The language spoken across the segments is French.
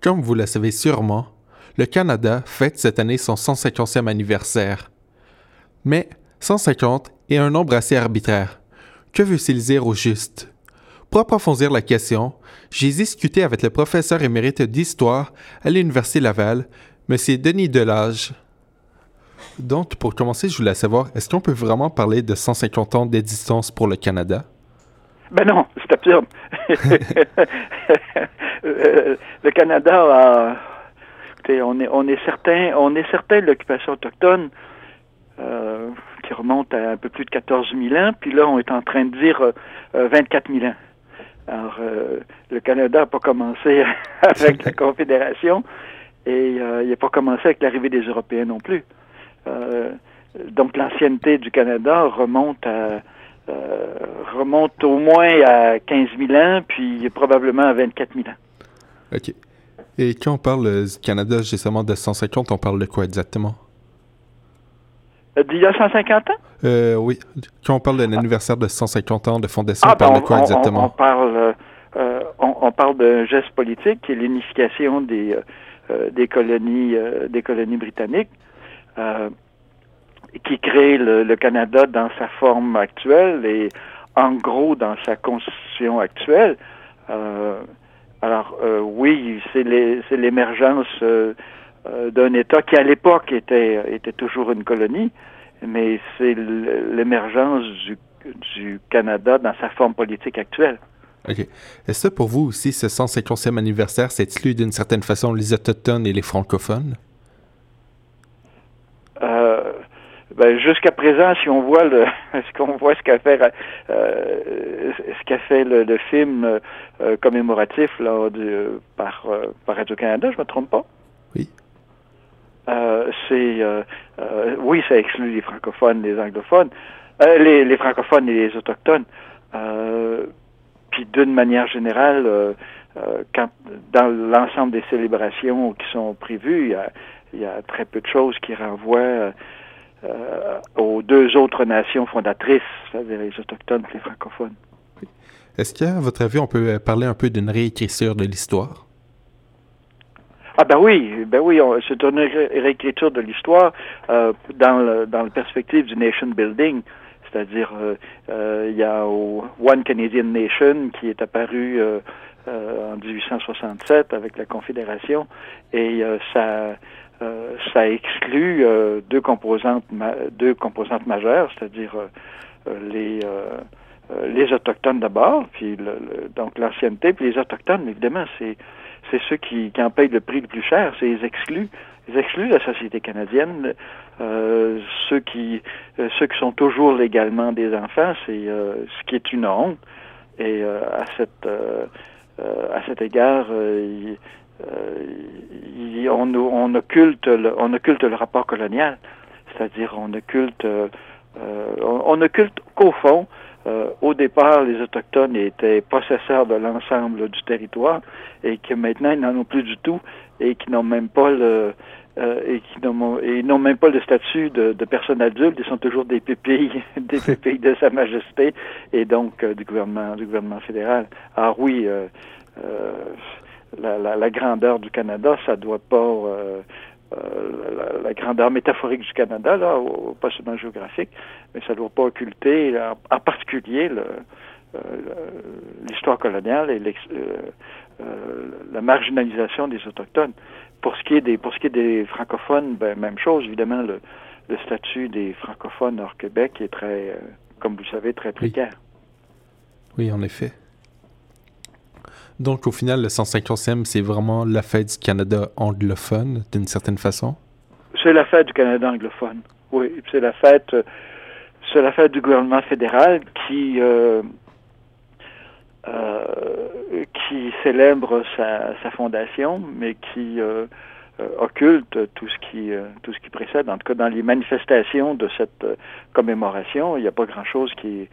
Comme vous le savez sûrement, le Canada fête cette année son 150e anniversaire. Mais 150 est un nombre assez arbitraire. Que veut-il dire au juste? Pour approfondir la question, j'ai discuté avec le professeur émérite d'histoire à l'Université Laval, M. Denis Delage. Donc, pour commencer, je voulais savoir, est-ce qu'on peut vraiment parler de 150 ans d'existence pour le Canada? Ben non, c'est absurde. le Canada a. On est, on est certain, on est certain de l'occupation autochtone euh, qui remonte à un peu plus de 14 000 ans, puis là, on est en train de dire 24 euh, 000 ans. Alors, euh, le Canada n'a pas commencé avec la Confédération et il n'a pas commencé avec l'arrivée des Européens non plus. donc, l'ancienneté du Canada remonte à euh, remonte au moins à 15 000 ans, puis probablement à 24 000 ans. OK. Et quand on parle euh, du Canada, justement, de 150, on parle de quoi exactement? Euh, d'il y a 150 ans? Euh, oui. Quand on parle de l'anniversaire de 150 ans de fondation, on ah, parle ben, de quoi exactement? On, parle, on, parle d'un geste politique qui est l'unification des, des, colonies, des colonies britanniques qui crée le, Canada dans sa forme actuelle et en gros dans sa constitution actuelle. Euh, alors euh, oui, c'est l'émergence euh, d'un État qui à l'époque était, toujours une colonie, mais c'est l'émergence du, Canada dans sa forme politique actuelle. OK. Est-ce que pour vous aussi, ce 150e anniversaire, c'est exclut d'une certaine façon les Autochtones et les francophones? Euh, ben, jusqu'à présent, si on voit le, ce qu'on voit ce qu'a fait, euh, ce qu'a fait le, film euh, commémoratif là par euh, par Radio Canada, je me trompe pas? Oui. c'est oui, ça exclut les francophones, les anglophones, les, les, francophones et les autochtones. puis d'une manière générale, quand dans l'ensemble des célébrations qui sont prévues, il y a, il y a très peu de choses qui renvoient euh, aux deux autres nations fondatrices, c'est-à-dire les Autochtones et les francophones. Est-ce qu'à votre avis, on peut euh, parler un peu d'une réécriture de l'histoire? Ah ben oui, ben oui, c'est une réécriture de l'histoire euh, dans, le, dans la perspective du nation building, c'est-à-dire il y a One Canadian Nation qui est apparu en 1867 avec la Confédération et ça euh, ça exclut euh, deux composantes deux composantes majeures, c'est-à-dire euh, les les autochtones d'abord, puis le, donc l'ancienneté, puis les autochtones, évidemment, c'est c'est ceux qui, qui en payent le prix le plus cher, c'est les exclus. Ils excluent la société canadienne. Euh, ceux qui ceux qui sont toujours légalement des enfants, c'est ce qui est une honte. Et à cette à cet égard, il, euh, on, on, occulte le, on occulte le rapport colonial, c'est-à-dire on occulte, euh, on, occulte qu'au fond, euh, au départ, les Autochtones étaient possesseurs de l'ensemble du territoire et que maintenant ils n'en ont plus du tout et qui n'ont même pas le et qui n'ont même pas le statut de, de personnes adultes, ils sont toujours des pupilles, des de Sa Majesté et donc du gouvernement du gouvernement fédéral. Alors oui, euh, la, grandeur du Canada, ça doit pas euh, euh, la, grandeur métaphorique du Canada, là, pas seulement géographique, mais ça ne doit pas occulter, en, particulier, euh, l'histoire coloniale et la marginalisation des autochtones. Pour ce qui est des pour ce qui est des francophones, ben, même chose, évidemment, le, statut des francophones hors Québec est très, comme vous le savez, très précaire. oui en effet. Donc, au final, le 150e, c'est vraiment la fête du Canada anglophone, d'une certaine façon? C'est la fête du Canada anglophone, oui. C'est la fête, c'est la fête du gouvernement fédéral qui, euh, euh, qui célèbre sa, fondation, mais qui euh, occulte tout ce qui tout ce qui précède. En tout cas, dans les manifestations de cette commémoration, il n'y a pas grand-chose qui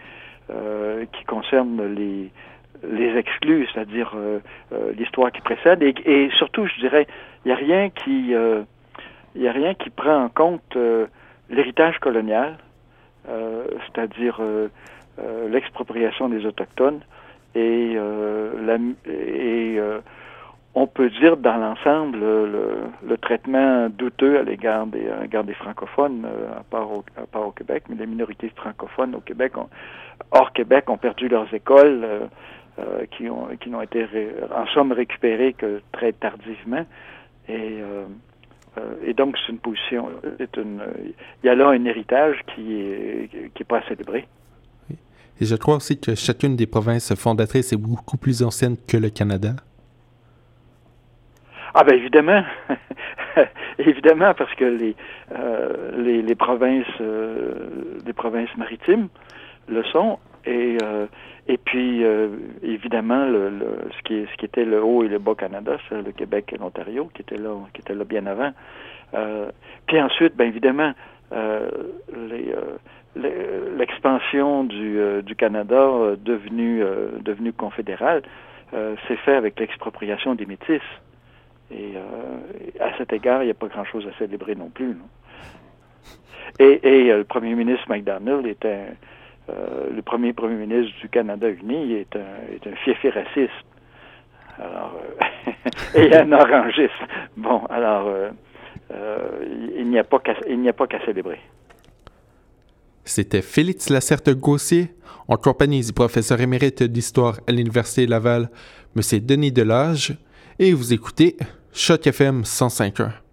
qui concerne les les exclus, c'est-à-dire euh, euh, l'histoire qui précède, et, surtout, je dirais, il n'y a rien qui, euh, a rien qui prend en compte l'héritage colonial, c'est-à-dire l'expropriation des autochtones, et, on peut dire dans l'ensemble le, traitement douteux à l'égard des, des francophones, à, part au, à part au Québec, mais les minorités francophones au Québec, hors Québec, ont perdu leurs écoles. Qui ont qui n'ont été en somme récupérées que très tardivement et euh, et donc, c'est une position, c'est une, il y a là un héritage qui est, qui est pas à célébrer. Et je crois aussi que chacune des provinces fondatrices est beaucoup plus ancienne que le Canada. Ah ben évidemment, évidemment parce que les euh, les, les, provinces euh, les provinces maritimes le sont et euh, et puis euh, évidemment ce qui était le haut et le bas Canada, c'est le Québec et l'Ontario qui étaient là qui étaient là bien avant. Euh, puis ensuite, bien évidemment, l'expansion du, Canada devenu devenu confédéral s'est fait avec l'expropriation des métis. Et à cet égard, il n'y a pas grand-chose à célébrer non plus. Et, et le premier ministre McDonald était euh, le premier premier ministre du Canada uni est un, est un fiefé raciste. Alors, euh, et un orangiste. Bon, alors, euh, il n'y a pas qu'à, célébrer. C'était Félix Lacerte-Gaussier, en compagnie du professeur émérite d'histoire à l'Université Laval, M. Denis Delage, et vous écoutez Choc FM 105.1.